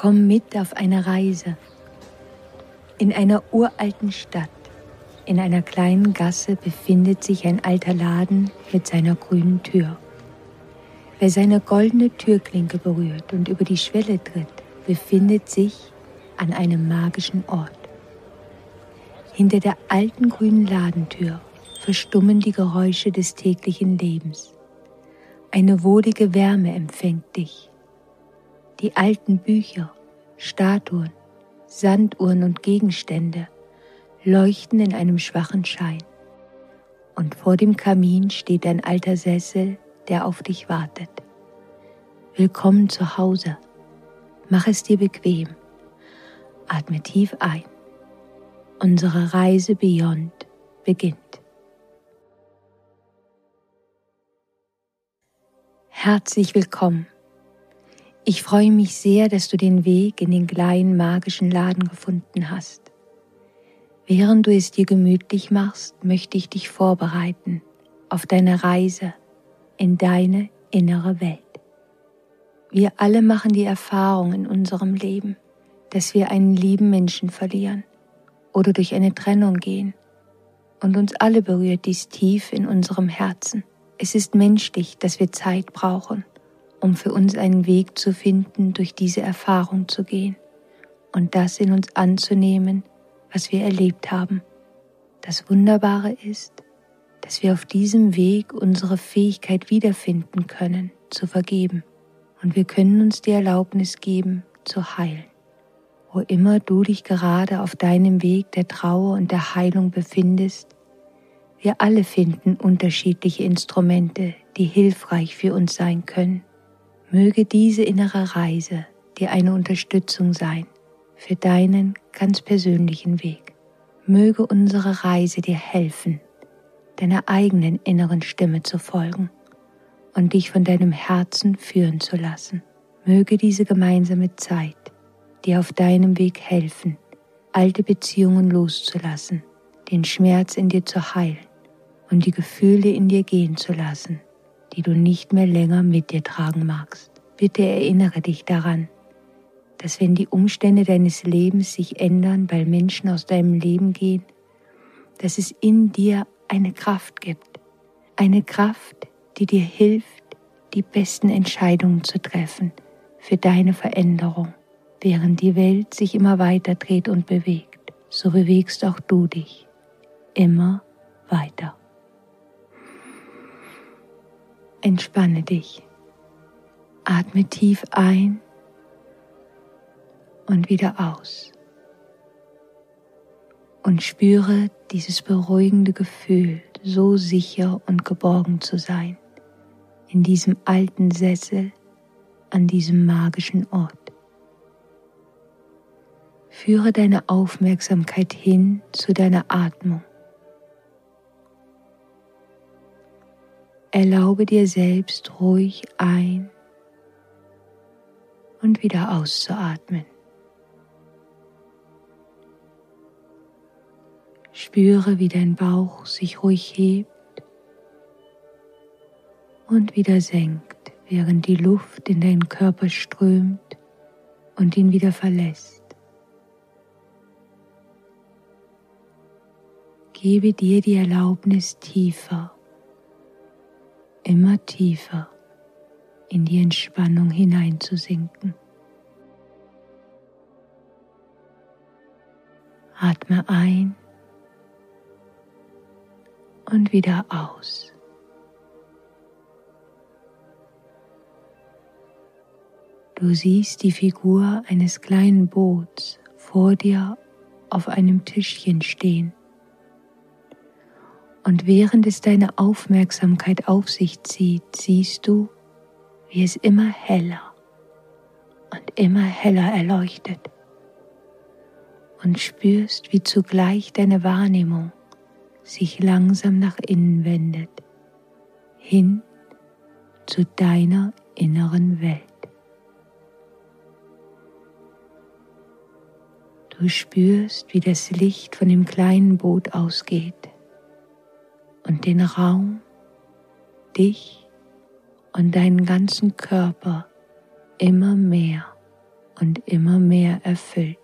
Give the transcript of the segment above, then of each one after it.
Komm mit auf eine Reise. In einer uralten Stadt, in einer kleinen Gasse befindet sich ein alter Laden mit seiner grünen Tür. Wer seine goldene Türklinke berührt und über die Schwelle tritt, befindet sich an einem magischen Ort. Hinter der alten grünen Ladentür verstummen die Geräusche des täglichen Lebens. Eine wohlige Wärme empfängt dich. Die alten Bücher, Statuen, Sanduhren und Gegenstände leuchten in einem schwachen Schein. Und vor dem Kamin steht ein alter Sessel, der auf dich wartet. Willkommen zu Hause. Mach es dir bequem. Atme tief ein. Unsere Reise Beyond beginnt. Herzlich willkommen. Ich freue mich sehr, dass du den Weg in den kleinen magischen Laden gefunden hast. Während du es dir gemütlich machst, möchte ich dich vorbereiten auf deine Reise in deine innere Welt. Wir alle machen die Erfahrung in unserem Leben, dass wir einen lieben Menschen verlieren oder durch eine Trennung gehen. Und uns alle berührt dies tief in unserem Herzen. Es ist menschlich, dass wir Zeit brauchen, um für uns einen Weg zu finden, durch diese Erfahrung zu gehen und das in uns anzunehmen, was wir erlebt haben. Das Wunderbare ist, dass wir auf diesem Weg unsere Fähigkeit wiederfinden können, zu vergeben. Und wir können uns die Erlaubnis geben, zu heilen. Wo immer du dich gerade auf deinem Weg der Trauer und der Heilung befindest, wir alle finden unterschiedliche Instrumente, die hilfreich für uns sein können. Möge diese innere Reise dir eine Unterstützung sein für deinen ganz persönlichen Weg. Möge unsere Reise dir helfen, deiner eigenen inneren Stimme zu folgen und dich von deinem Herzen führen zu lassen. Möge diese gemeinsame Zeit dir auf deinem Weg helfen, alte Beziehungen loszulassen, den Schmerz in dir zu heilen und die Gefühle in dir gehen zu lassen, die du nicht mehr länger mit dir tragen magst. Bitte erinnere dich daran, dass wenn die Umstände deines Lebens sich ändern, weil Menschen aus deinem Leben gehen, dass es in dir eine Kraft gibt, eine Kraft, die dir hilft, die besten Entscheidungen zu treffen für deine Veränderung. Während die Welt sich immer weiter dreht und bewegt, so bewegst auch du dich immer weiter. Entspanne dich. Atme tief ein und wieder aus. Und spüre dieses beruhigende Gefühl, so sicher und geborgen zu sein, in diesem alten Sessel an diesem magischen Ort. Führe deine Aufmerksamkeit hin zu deiner Atmung. Erlaube dir selbst ruhig ein und wieder auszuatmen. Spüre, wie dein Bauch sich ruhig hebt und wieder senkt, während die Luft in deinen Körper strömt und ihn wieder verlässt. Gebe dir die Erlaubnis tiefer immer tiefer in die Entspannung hineinzusinken. Atme ein und wieder aus. Du siehst die Figur eines kleinen Boots vor dir auf einem Tischchen stehen. Und während es deine Aufmerksamkeit auf sich zieht, siehst du, wie es immer heller und immer heller erleuchtet und spürst, wie zugleich deine Wahrnehmung sich langsam nach innen wendet, hin zu deiner inneren Welt. Du spürst, wie das Licht von dem kleinen Boot ausgeht und den Raum, dich und deinen ganzen Körper immer mehr und immer mehr erfüllt.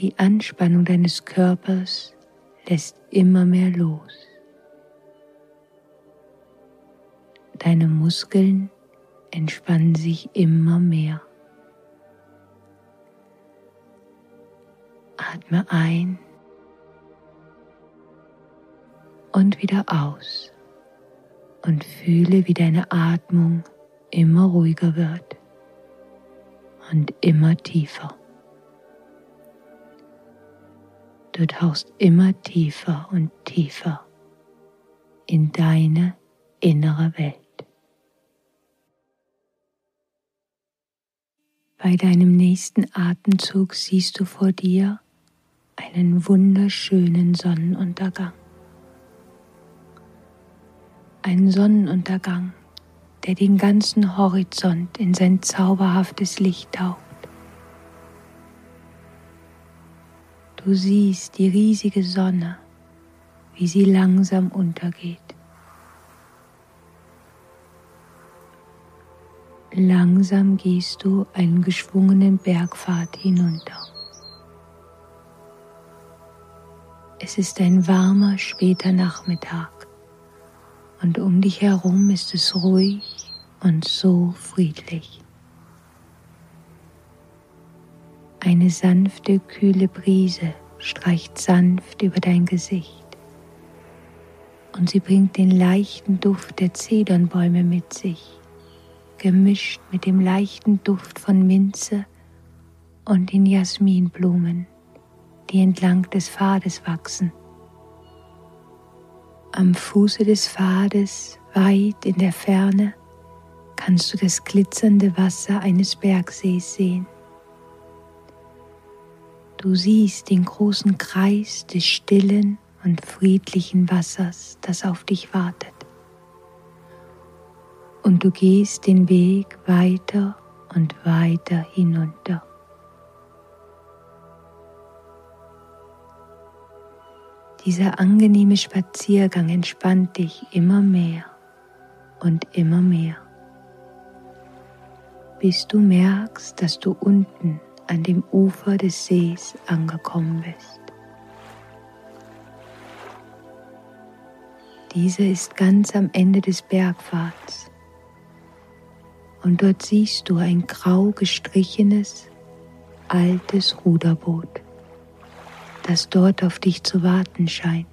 Die Anspannung deines Körpers lässt immer mehr los. Deine Muskeln entspannen sich immer mehr. Atme ein und wieder aus und fühle, wie deine Atmung immer ruhiger wird und immer tiefer. Du tauchst immer tiefer und tiefer in deine innere Welt. Bei deinem nächsten Atemzug siehst du vor dir einen wunderschönen Sonnenuntergang. Ein Sonnenuntergang, der den ganzen Horizont in sein zauberhaftes Licht taucht. Du siehst die riesige Sonne, wie sie langsam untergeht. Langsam gehst du einen geschwungenen Bergpfad hinunter. Es ist ein warmer, später Nachmittag und um dich herum ist es ruhig und so friedlich. Eine sanfte, kühle Brise streicht sanft über dein Gesicht und sie bringt den leichten Duft der Zedernbäume mit sich, gemischt mit dem leichten Duft von Minze und den Jasminblumen, die entlang des Pfades wachsen. Am Fuße des Pfades, weit in der Ferne, kannst du das glitzernde Wasser eines Bergsees sehen. Du siehst den großen Kreis des stillen und friedlichen Wassers, das auf dich wartet. Und du gehst den Weg weiter und weiter hinunter. Dieser angenehme Spaziergang entspannt dich immer mehr und immer mehr, bis du merkst, dass du unten an dem Ufer des Sees angekommen bist. Dieser ist ganz am Ende des Bergpfads. Und dort siehst du ein grau gestrichenes, altes Ruderboot, das dort auf dich zu warten scheint.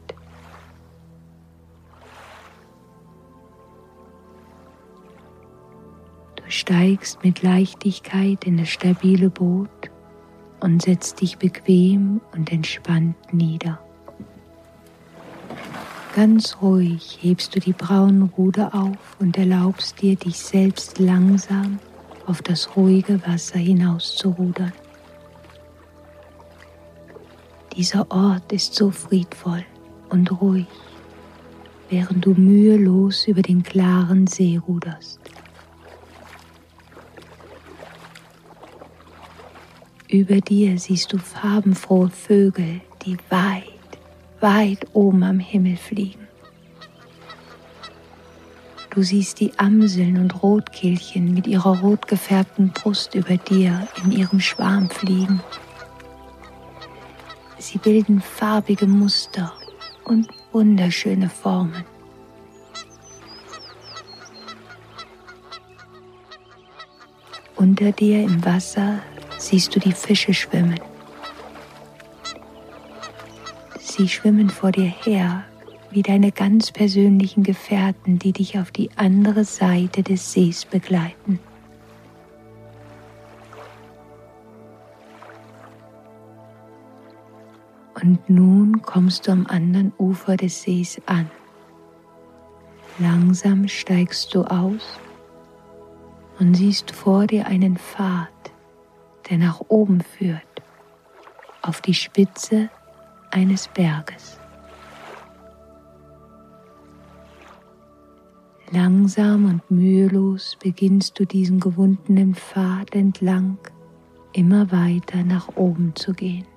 steigst mit Leichtigkeit in das stabile Boot und setzt dich bequem und entspannt nieder. Ganz ruhig hebst du die braunen Ruder auf und erlaubst dir, dich selbst langsam auf das ruhige Wasser hinaus zu rudern. Dieser Ort ist so friedvoll und ruhig, während du mühelos über den klaren See ruderst. Über dir siehst du farbenfrohe Vögel, die weit, weit oben am Himmel fliegen. Du siehst die Amseln und Rotkehlchen mit ihrer rot gefärbten Brust über dir in ihrem Schwarm fliegen. Sie bilden farbige Muster und wunderschöne Formen. Unter dir im Wasser siehst du die Fische schwimmen. Sie schwimmen vor dir her wie deine ganz persönlichen Gefährten, die dich auf die andere Seite des Sees begleiten. Und nun kommst du am anderen Ufer des Sees an. Langsam steigst du aus und siehst vor dir einen Pfad, der nach oben führt, auf die Spitze eines Berges. Langsam und mühelos beginnst du diesen gewundenen Pfad entlang immer weiter nach oben zu gehen.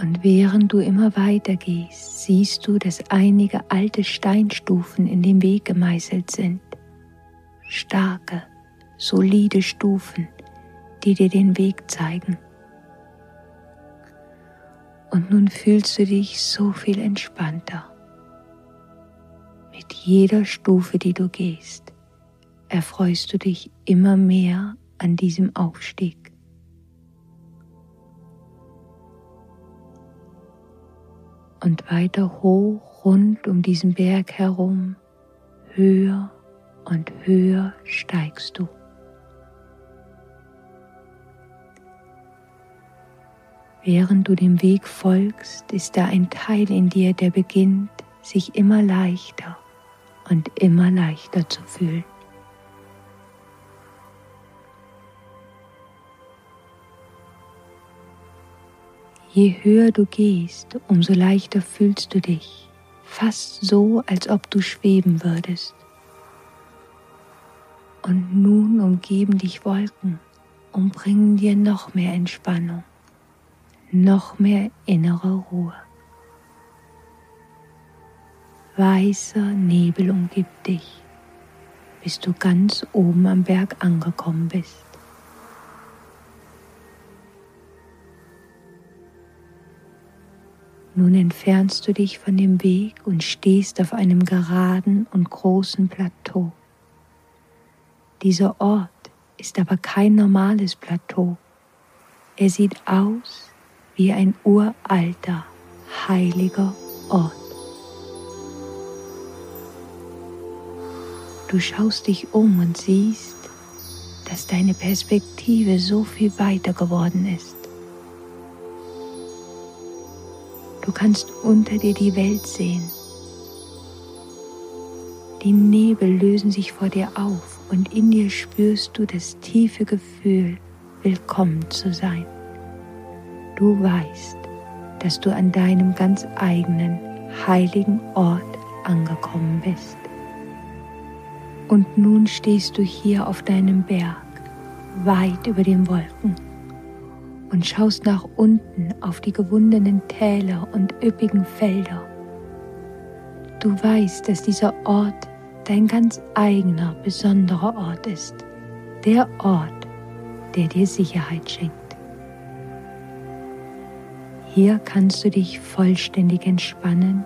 Und während du immer weiter gehst, siehst du, dass einige alte Steinstufen in dem Weg gemeißelt sind. Starke, solide Stufen, die dir den Weg zeigen. Und nun fühlst du dich so viel entspannter. Mit jeder Stufe, die du gehst, erfreust du dich immer mehr an diesem Aufstieg. Und weiter hoch rund um diesen Berg herum, höher und höher steigst du. Während du dem Weg folgst, ist da ein Teil in dir, der beginnt, sich immer leichter und immer leichter zu fühlen. Je höher du gehst, umso leichter fühlst du dich, fast so, als ob du schweben würdest. Und nun umgeben dich Wolken und bringen dir noch mehr Entspannung, noch mehr innere Ruhe. Weißer Nebel umgibt dich, bis du ganz oben am Berg angekommen bist. Nun entfernst du dich von dem Weg und stehst auf einem geraden und großen Plateau. Dieser Ort ist aber kein normales Plateau. Er sieht aus wie ein uralter, heiliger Ort. Du schaust dich um und siehst, dass deine Perspektive so viel weiter geworden ist. Du kannst unter dir die Welt sehen. Die Nebel lösen sich vor dir auf und in dir spürst du das tiefe Gefühl, willkommen zu sein. Du weißt, dass du an deinem ganz eigenen heiligen Ort angekommen bist. Und nun stehst du hier auf deinem Berg, weit über den Wolken und schaust nach unten auf die gewundenen Täler und üppigen Felder. Du weißt, dass dieser Ort dein ganz eigener, besonderer Ort ist. Der Ort, der dir Sicherheit schenkt. Hier kannst du dich vollständig entspannen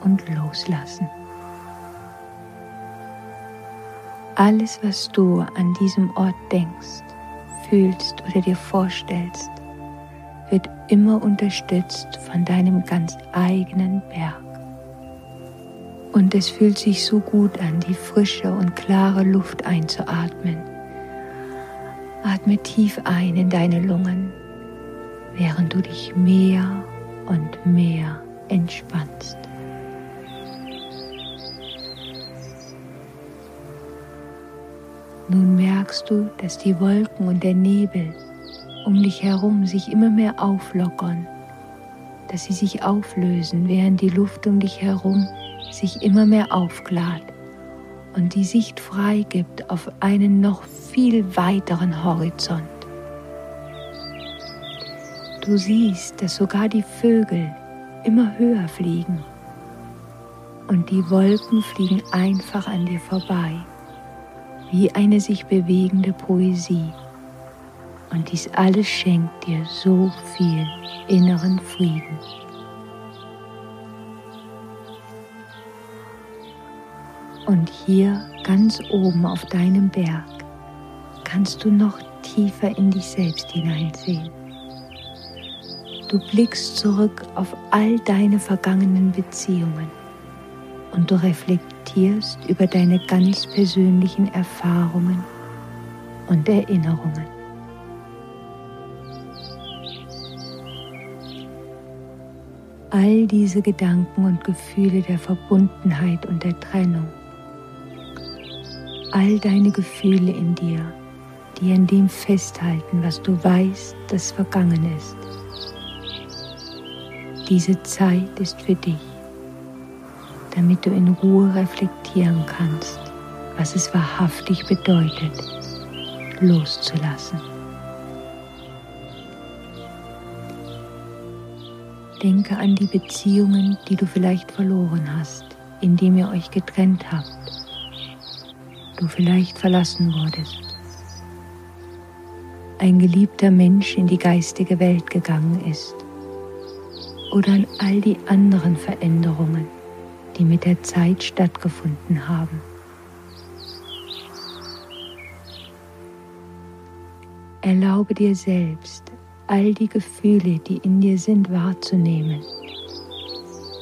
und loslassen. Alles, was du an diesem Ort denkst, fühlst oder dir vorstellst, wird immer unterstützt von deinem ganz eigenen Berg. Und es fühlt sich so gut an, die frische und klare Luft einzuatmen. Atme tief ein in deine Lungen, während du dich mehr und mehr entspannst. Nun merkst du, dass die Wolken und der Nebel um dich herum sich immer mehr auflockern, dass sie sich auflösen, während die Luft um dich herum sich immer mehr aufklart und die Sicht freigibt auf einen noch viel weiteren Horizont. Du siehst, dass sogar die Vögel immer höher fliegen und die Wolken fliegen einfach an dir vorbei wie eine sich bewegende Poesie. Und dies alles schenkt dir so viel inneren Frieden. Und hier ganz oben auf deinem Berg kannst du noch tiefer in dich selbst hineinsehen. Du blickst zurück auf all deine vergangenen Beziehungen und du reflektierst über deine ganz persönlichen Erfahrungen und Erinnerungen. All diese Gedanken und Gefühle der Verbundenheit und der Trennung, all deine Gefühle in dir, die an dem festhalten, was du weißt, das vergangen ist. Diese Zeit ist für dich damit du in Ruhe reflektieren kannst, was es wahrhaftig bedeutet, loszulassen. Denke an die Beziehungen, die du vielleicht verloren hast, indem ihr euch getrennt habt. Du vielleicht verlassen wurdest. Ein geliebter Mensch in die geistige Welt gegangen ist. Oder an all die anderen Veränderungen, die mit der Zeit stattgefunden haben. Erlaube dir selbst, all die Gefühle, die in dir sind, wahrzunehmen,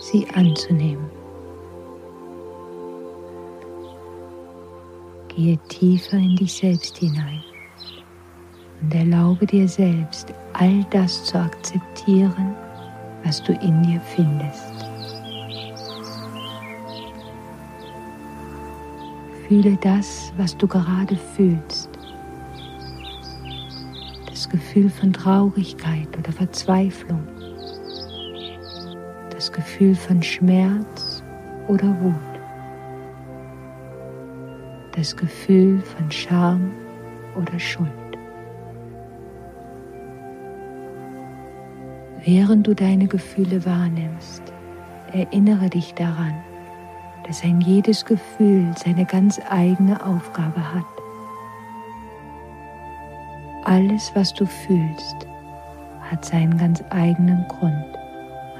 sie anzunehmen. Gehe tiefer in dich selbst hinein und erlaube dir selbst, all das zu akzeptieren, was du in dir findest. Fühle das, was du gerade fühlst. Gefühl von Traurigkeit oder Verzweiflung, das Gefühl von Schmerz oder Wut, das Gefühl von Scham oder Schuld. Während du deine Gefühle wahrnimmst, erinnere dich daran, dass ein jedes Gefühl seine ganz eigene Aufgabe hat. Alles, was du fühlst, hat seinen ganz eigenen Grund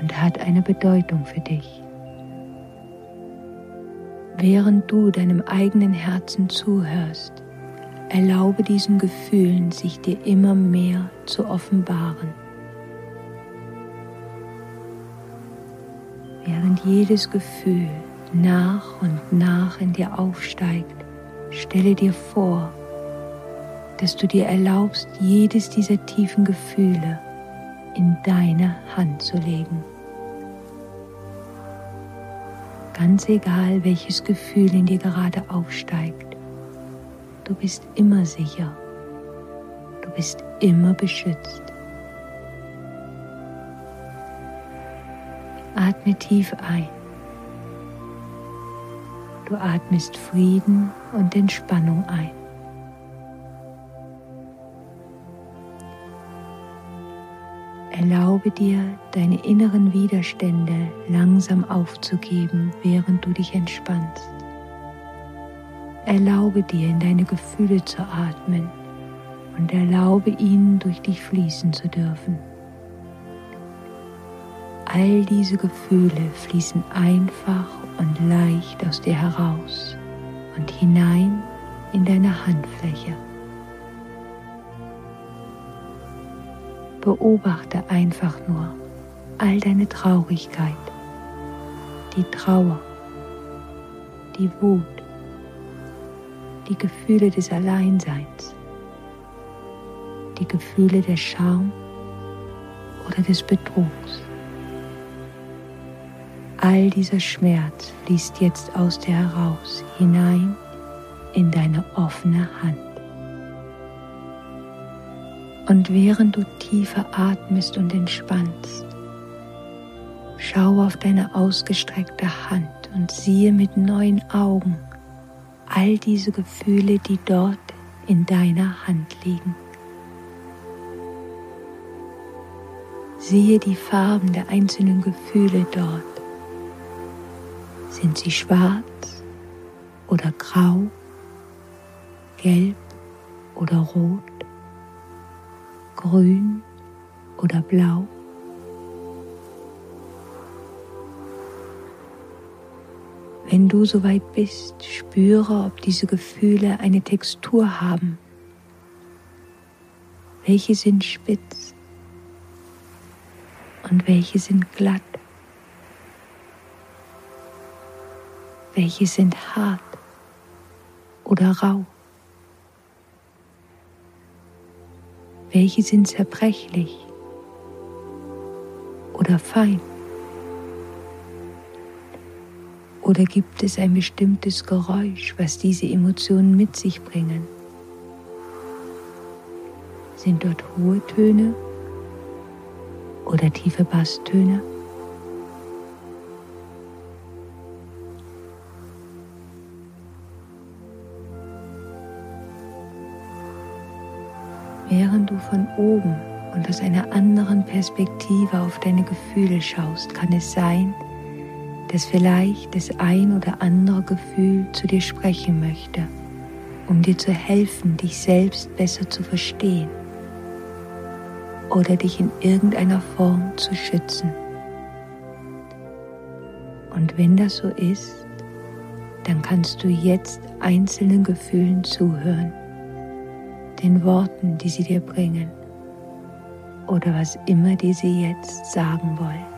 und hat eine Bedeutung für dich. Während du deinem eigenen Herzen zuhörst, erlaube diesen Gefühlen, sich dir immer mehr zu offenbaren. Während jedes Gefühl nach und nach in dir aufsteigt, stelle dir vor, dass du dir erlaubst, jedes dieser tiefen Gefühle in deine Hand zu legen. Ganz egal, welches Gefühl in dir gerade aufsteigt, du bist immer sicher, du bist immer beschützt. Atme tief ein. Du atmest Frieden und Entspannung ein. Erlaube dir, deine inneren Widerstände langsam aufzugeben, während du dich entspannst. Erlaube dir, in deine Gefühle zu atmen und erlaube ihnen, durch dich fließen zu dürfen. All diese Gefühle fließen einfach und leicht aus dir heraus und hinein in deine Handfläche. Beobachte einfach nur all deine Traurigkeit, die Trauer, die Wut, die Gefühle des Alleinseins, die Gefühle der Scham oder des Betrugs. All dieser Schmerz fließt jetzt aus dir heraus hinein in deine offene Hand. Und während du tiefer atmest und entspannst, schau auf deine ausgestreckte Hand und siehe mit neuen Augen all diese Gefühle, die dort in deiner Hand liegen. Siehe die Farben der einzelnen Gefühle dort. Sind sie schwarz oder grau, gelb oder rot? grün oder blau. Wenn du soweit bist, spüre, ob diese Gefühle eine Textur haben. Welche sind spitz und welche sind glatt? Welche sind hart oder rau? Welche sind zerbrechlich oder fein? Oder gibt es ein bestimmtes Geräusch, was diese Emotionen mit sich bringen? Sind dort hohe Töne oder tiefe Basstöne? Während du von oben und aus einer anderen Perspektive auf deine Gefühle schaust, kann es sein, dass vielleicht das ein oder andere Gefühl zu dir sprechen möchte, um dir zu helfen, dich selbst besser zu verstehen oder dich in irgendeiner Form zu schützen. Und wenn das so ist, dann kannst du jetzt einzelnen Gefühlen zuhören, den Worten, die sie dir bringen oder was immer die sie jetzt sagen wollen.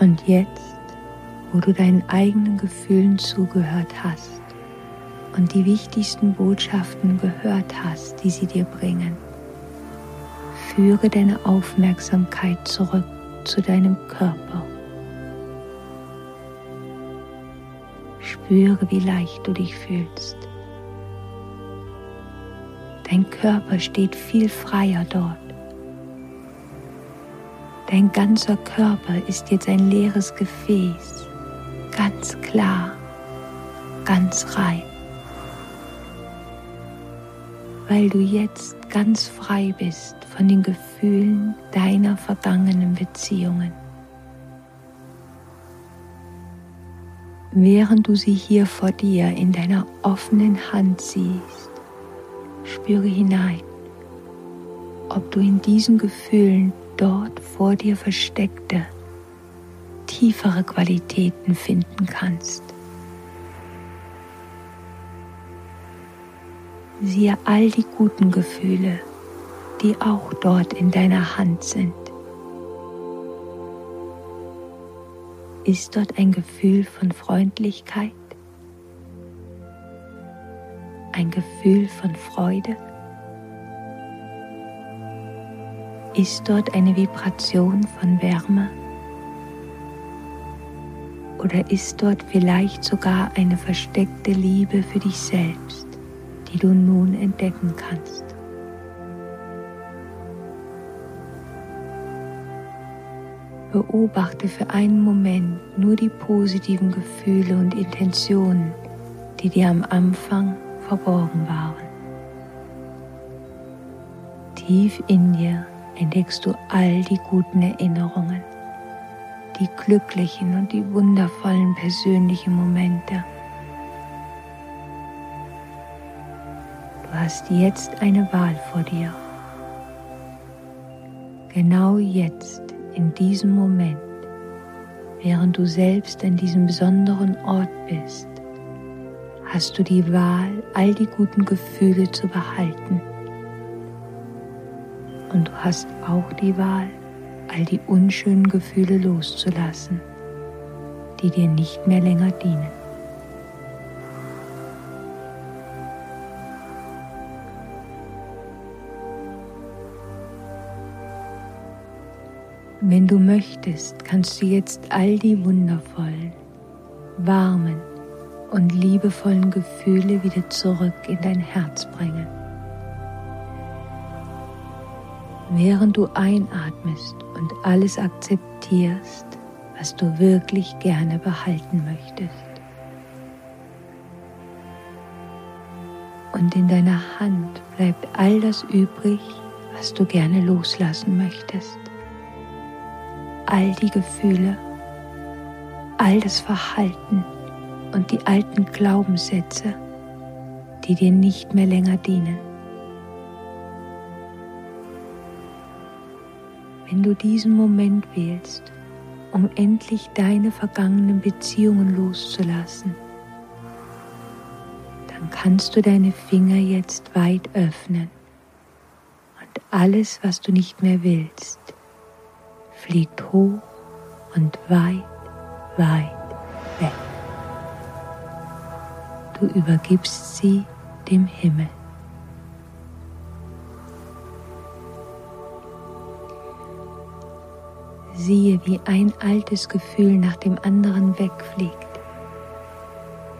Und jetzt, wo du deinen eigenen Gefühlen zugehört hast und die wichtigsten Botschaften gehört hast, die sie dir bringen, führe deine Aufmerksamkeit zurück zu deinem Körper. Spüre, wie leicht du dich fühlst. Dein Körper steht viel freier dort. Dein ganzer Körper ist jetzt ein leeres Gefäß, ganz klar, ganz rein, weil du jetzt ganz frei bist von den Gefühlen deiner vergangenen Beziehungen. Während du sie hier vor dir in deiner offenen Hand siehst, spüre hinein, ob du in diesen Gefühlen dort vor dir versteckte, tiefere Qualitäten finden kannst. Siehe all die guten Gefühle, die auch dort in deiner Hand sind. Ist dort ein Gefühl von Freundlichkeit? Ein Gefühl von Freude? Ist dort eine Vibration von Wärme? Oder ist dort vielleicht sogar eine versteckte Liebe für dich selbst, die du nun entdecken kannst? Beobachte für einen Moment nur die positiven Gefühle und Intentionen, die dir am Anfang verborgen waren. Tief in dir entdeckst du all die guten Erinnerungen, die glücklichen und die wundervollen persönlichen Momente. Du hast jetzt eine Wahl vor dir. Genau jetzt, in diesem Moment, während du selbst an diesem besonderen Ort bist, hast du die Wahl, all die guten Gefühle zu behalten und du hast auch die Wahl, all die unschönen Gefühle loszulassen, die dir nicht mehr länger dienen. Wenn du möchtest, kannst du jetzt all die wundervollen, warmen und liebevollen Gefühle wieder zurück in dein Herz bringen. Während du einatmest und alles akzeptierst, was du wirklich gerne behalten möchtest. Und in deiner Hand bleibt all das übrig, was du gerne loslassen möchtest. All die Gefühle, all das Verhalten und die alten Glaubenssätze, die dir nicht mehr länger dienen. Wenn du diesen Moment wählst, um endlich deine vergangenen Beziehungen loszulassen, dann kannst du deine Finger jetzt weit öffnen und alles, was du nicht mehr willst, fliegt hoch und weit, weit weg. Du übergibst sie dem Himmel. Siehe, wie ein altes Gefühl nach dem anderen wegfliegt.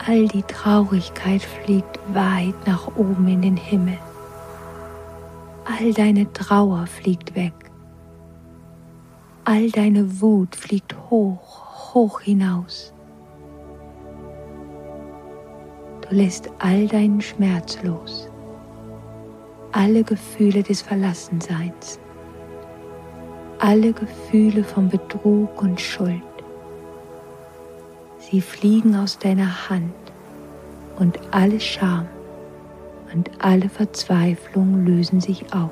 All die Traurigkeit fliegt weit nach oben in den Himmel. All deine Trauer fliegt weg. All deine Wut fliegt hoch, hoch hinaus. Du lässt all deinen Schmerz los, alle Gefühle des Verlassenseins alle Gefühle von Betrug und Schuld. Sie fliegen aus deiner Hand und alle Scham und alle Verzweiflung lösen sich auf.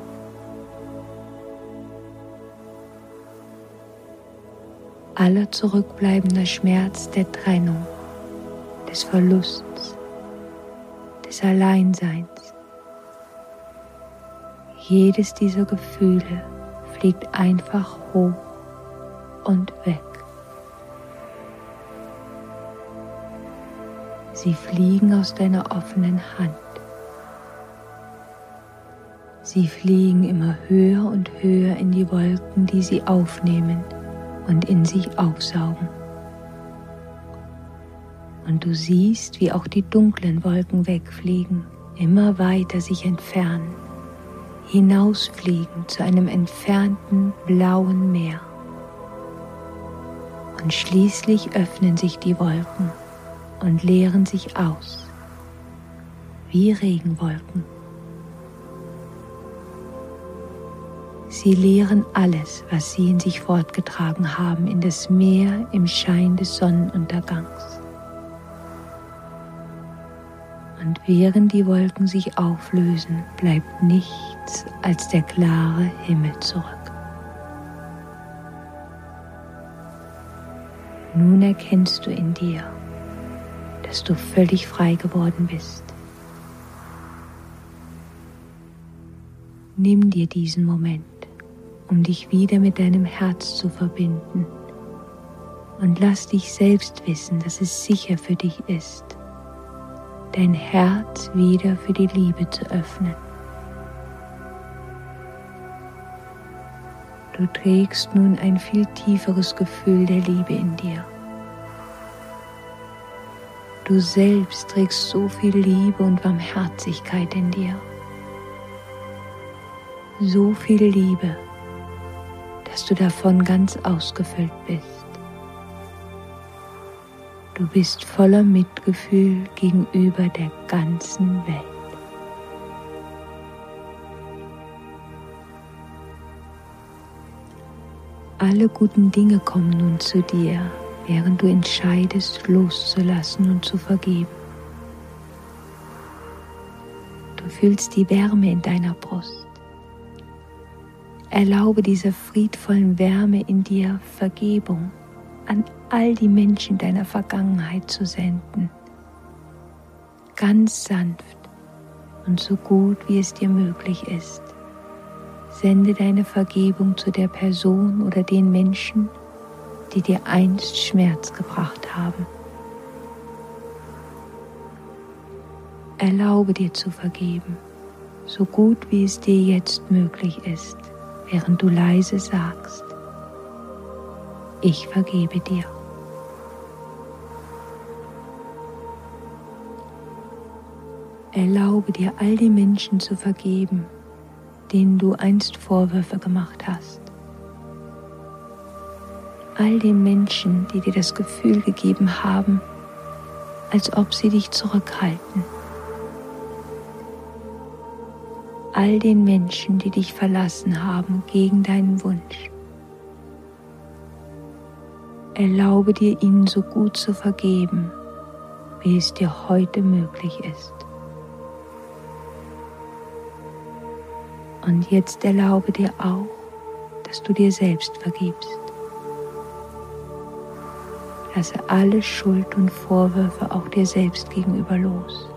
Aller zurückbleibender Schmerz der Trennung, des Verlusts, des Alleinseins. Jedes dieser Gefühle fliegt einfach hoch und weg. Sie fliegen aus deiner offenen Hand. Sie fliegen immer höher und höher in die Wolken, die sie aufnehmen und in sich aufsaugen. Und du siehst, wie auch die dunklen Wolken wegfliegen, immer weiter sich entfernen hinausfliegen zu einem entfernten blauen Meer. Und schließlich öffnen sich die Wolken und leeren sich aus, wie Regenwolken. Sie leeren alles, was sie in sich fortgetragen haben, in das Meer im Schein des Sonnenuntergangs. Und während die Wolken sich auflösen, bleibt nichts als der klare Himmel zurück. Nun erkennst du in dir, dass du völlig frei geworden bist. Nimm dir diesen Moment, um dich wieder mit deinem Herz zu verbinden und lass dich selbst wissen, dass es sicher für dich ist dein Herz wieder für die Liebe zu öffnen. Du trägst nun ein viel tieferes Gefühl der Liebe in dir. Du selbst trägst so viel Liebe und Barmherzigkeit in dir. So viel Liebe, dass du davon ganz ausgefüllt bist. Du bist voller Mitgefühl gegenüber der ganzen Welt. Alle guten Dinge kommen nun zu dir, während du entscheidest, loszulassen und zu vergeben. Du fühlst die Wärme in deiner Brust. Erlaube dieser friedvollen Wärme in dir Vergebung an all die Menschen deiner Vergangenheit zu senden. Ganz sanft und so gut wie es dir möglich ist. Sende deine Vergebung zu der Person oder den Menschen, die dir einst Schmerz gebracht haben. Erlaube dir zu vergeben, so gut wie es dir jetzt möglich ist, während du leise sagst, ich vergebe dir. Erlaube dir all die Menschen zu vergeben, denen du einst Vorwürfe gemacht hast. All den Menschen, die dir das Gefühl gegeben haben, als ob sie dich zurückhalten. All den Menschen, die dich verlassen haben gegen deinen Wunsch. Erlaube dir ihnen so gut zu vergeben, wie es dir heute möglich ist. Und jetzt erlaube dir auch, dass du dir selbst vergibst. Lasse alle Schuld und Vorwürfe auch dir selbst gegenüber los.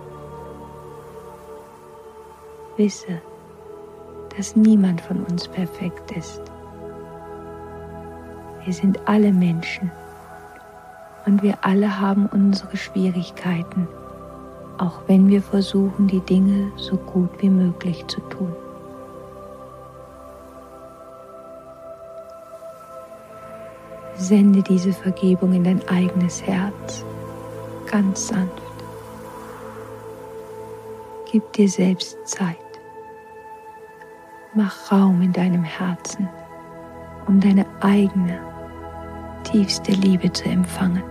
Wisse, dass niemand von uns perfekt ist. Wir sind alle Menschen und wir alle haben unsere Schwierigkeiten, auch wenn wir versuchen, die Dinge so gut wie möglich zu tun. Sende diese Vergebung in dein eigenes Herz, ganz sanft. Gib dir selbst Zeit. Mach Raum in deinem Herzen, um deine eigene, tiefste Liebe zu empfangen.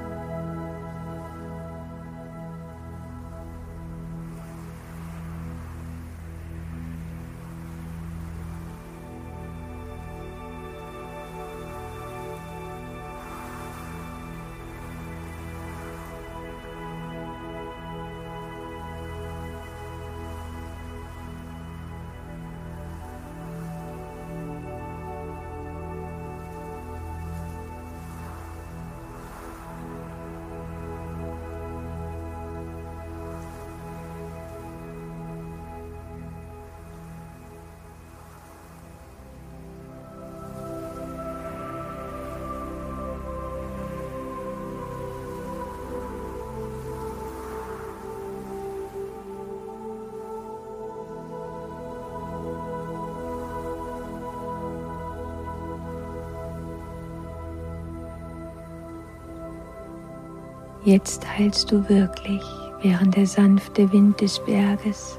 Jetzt heilst du wirklich, während der sanfte Wind des Berges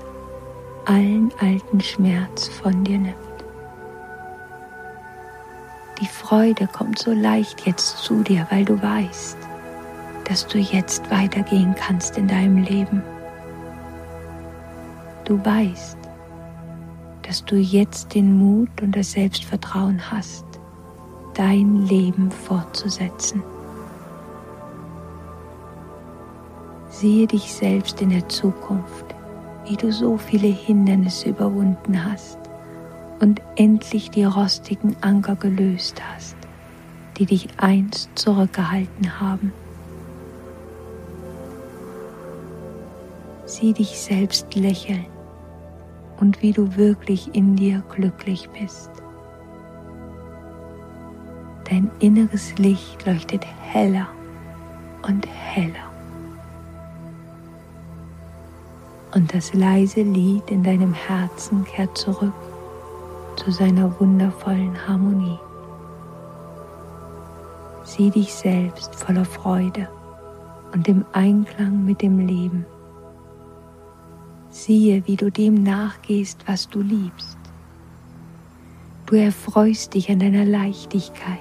allen alten Schmerz von dir nimmt. Die Freude kommt so leicht jetzt zu dir, weil du weißt, dass du jetzt weitergehen kannst in deinem Leben. Du weißt, dass du jetzt den Mut und das Selbstvertrauen hast, dein Leben fortzusetzen. Sehe dich selbst in der Zukunft, wie du so viele Hindernisse überwunden hast und endlich die rostigen Anker gelöst hast, die dich einst zurückgehalten haben. Sieh dich selbst lächeln und wie du wirklich in dir glücklich bist. Dein inneres Licht leuchtet heller und heller. Und das leise Lied in deinem Herzen kehrt zurück zu seiner wundervollen Harmonie. Sieh dich selbst voller Freude und im Einklang mit dem Leben. Siehe, wie du dem nachgehst, was du liebst. Du erfreust dich an deiner Leichtigkeit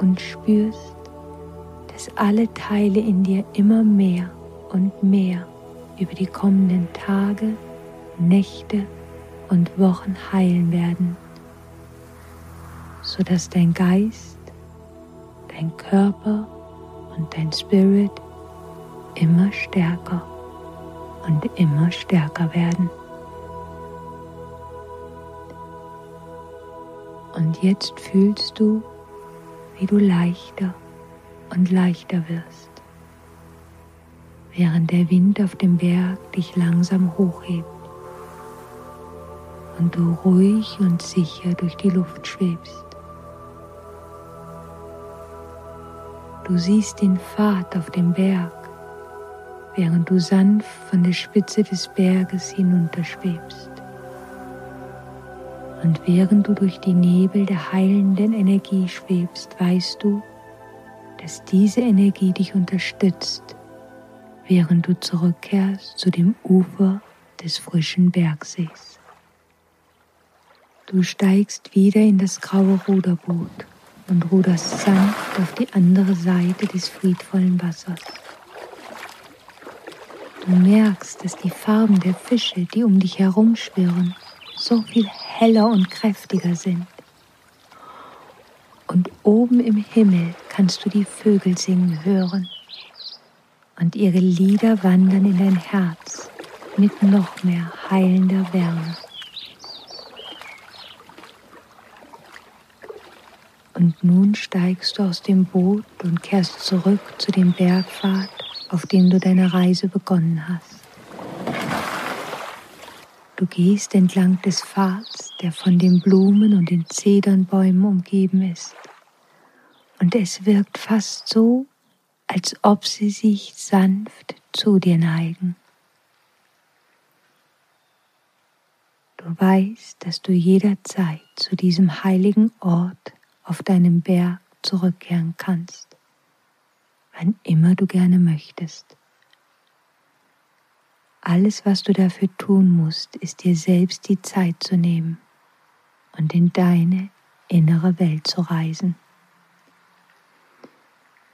und spürst, dass alle Teile in dir immer mehr und mehr über die kommenden Tage, Nächte und Wochen heilen werden, sodass dein Geist, dein Körper und dein Spirit immer stärker und immer stärker werden. Und jetzt fühlst du, wie du leichter und leichter wirst während der Wind auf dem Berg dich langsam hochhebt und du ruhig und sicher durch die Luft schwebst. Du siehst den Pfad auf dem Berg, während du sanft von der Spitze des Berges hinunterschwebst. Und während du durch die Nebel der heilenden Energie schwebst, weißt du, dass diese Energie dich unterstützt während du zurückkehrst zu dem Ufer des frischen Bergsees. Du steigst wieder in das graue Ruderboot und ruderst sanft auf die andere Seite des friedvollen Wassers. Du merkst, dass die Farben der Fische, die um dich herumschwirren, so viel heller und kräftiger sind. Und oben im Himmel kannst du die Vögel singen hören. Und ihre Lieder wandern in dein Herz mit noch mehr heilender Wärme. Und nun steigst du aus dem Boot und kehrst zurück zu dem Bergpfad, auf dem du deine Reise begonnen hast. Du gehst entlang des Pfads, der von den Blumen und den Zedernbäumen umgeben ist. Und es wirkt fast so, als ob sie sich sanft zu dir neigen. Du weißt, dass du jederzeit zu diesem heiligen Ort auf deinem Berg zurückkehren kannst, wann immer du gerne möchtest. Alles, was du dafür tun musst, ist dir selbst die Zeit zu nehmen und in deine innere Welt zu reisen.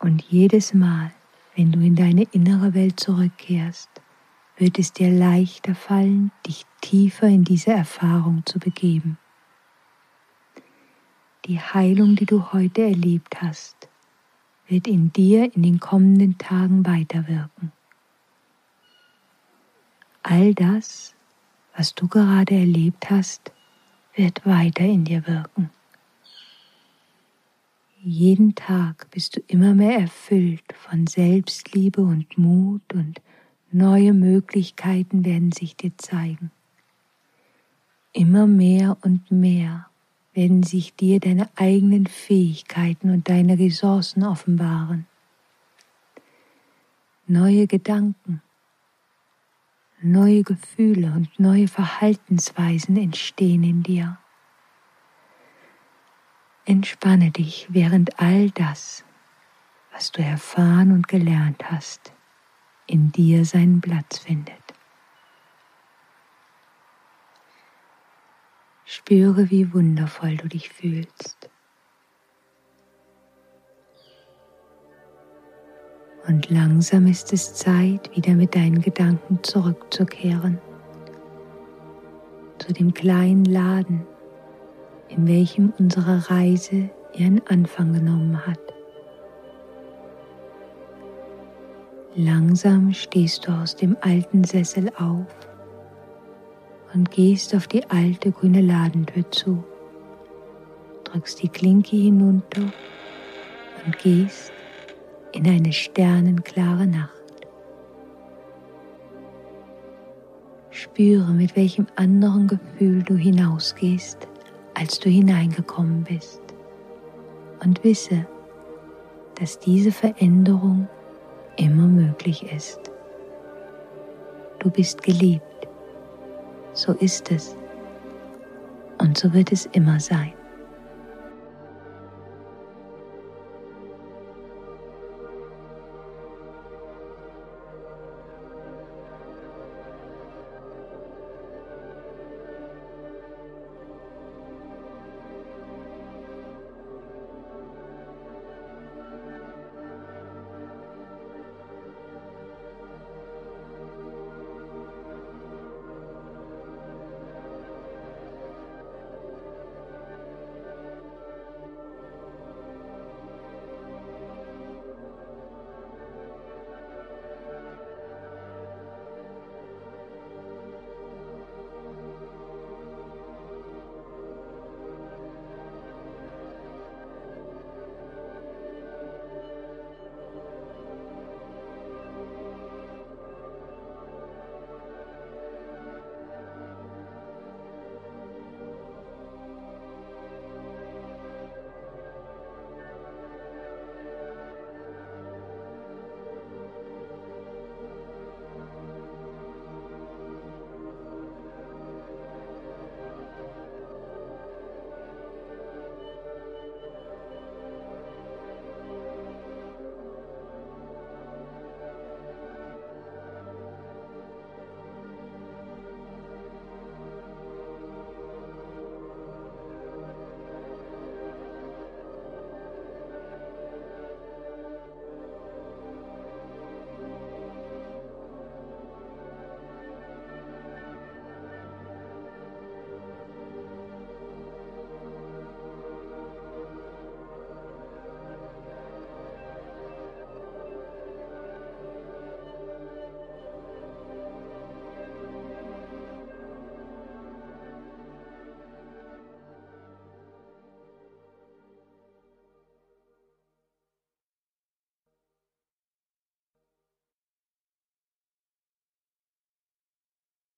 Und jedes Mal, wenn du in deine innere Welt zurückkehrst, wird es dir leichter fallen, dich tiefer in diese Erfahrung zu begeben die Heilung, die du heute erlebt hast, wird in dir in den kommenden Tagen weiterwirken. All das, was du gerade erlebt hast, wird weiter in dir wirken. Jeden Tag bist du immer mehr erfüllt von Selbstliebe und Mut und neue Möglichkeiten werden sich dir zeigen. Immer mehr und mehr werden sich dir deine eigenen Fähigkeiten und deine Ressourcen offenbaren. Neue Gedanken, neue Gefühle und neue Verhaltensweisen entstehen in dir. Entspanne dich, während all das, was du erfahren und gelernt hast, in dir seinen Platz findet. Spüre, wie wundervoll du dich fühlst. Und langsam ist es Zeit, wieder mit deinen Gedanken zurückzukehren. Zu dem kleinen Laden, in welchem unsere Reise ihren Anfang genommen hat. Langsam stehst du aus dem alten Sessel auf und gehst auf die alte grüne Ladentür zu. Drückst die Klinke hinunter und gehst in eine sternenklare Nacht. Spüre, mit welchem anderen Gefühl du hinausgehst, als du hineingekommen bist. Und wisse, dass diese Veränderung immer möglich ist. Du bist geliebt so ist es. Und so wird es immer sein.